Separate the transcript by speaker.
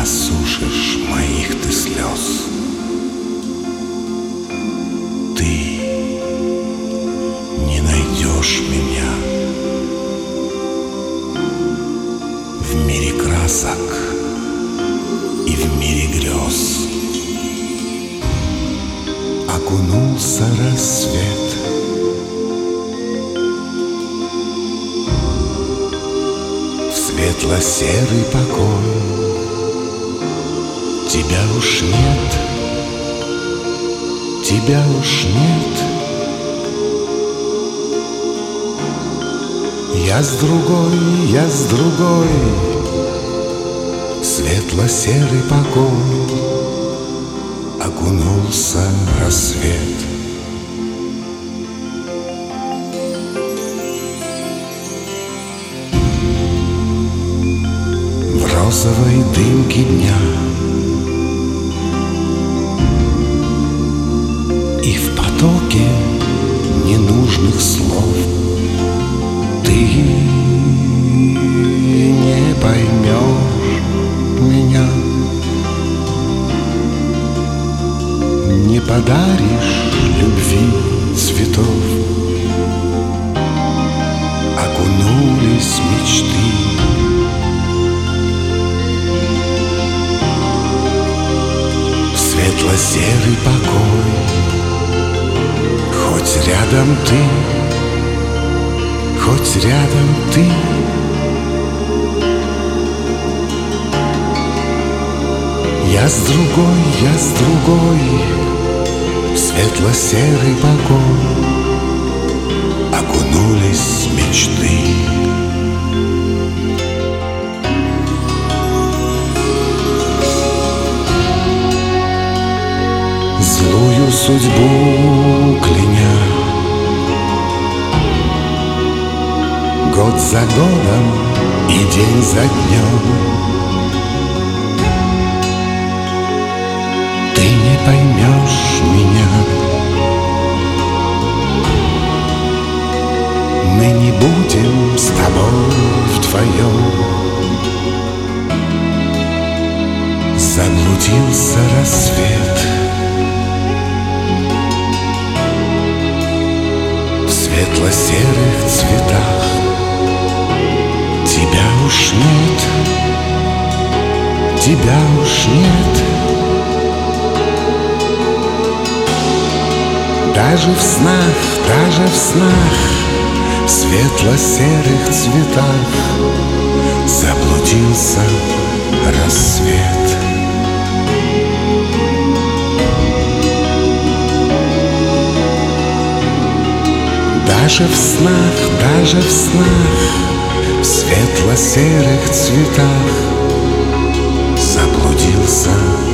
Speaker 1: осушишь моих ты слез. Ты не найдешь меня в мире красок и в мире грез. Окунулся рассвет в светло-серый покой. Тебя уж нет. Тебя уж нет. Я с другой, я с другой. Светло-серый покой. Окунулся рассвет. В розовой дымке дня потоке ненужных слов. Ты не поймешь меня. Не подаришь любви цветов. Окунулись мечты. Светло-серый покой Хоть рядом ты, хоть рядом ты. Я с другой, я с другой В светло-серый покой Окунулись мечты Злую судьбу кляня Год за годом и день за днем. Ты не поймешь меня. Мы не будем с тобой вдвоем. Заблудился рассвет Тебя уж нет. Даже в снах, даже в снах В светло-серых цветах Заблудился рассвет. Даже в снах, даже в снах В светло-серых цветах Заблудился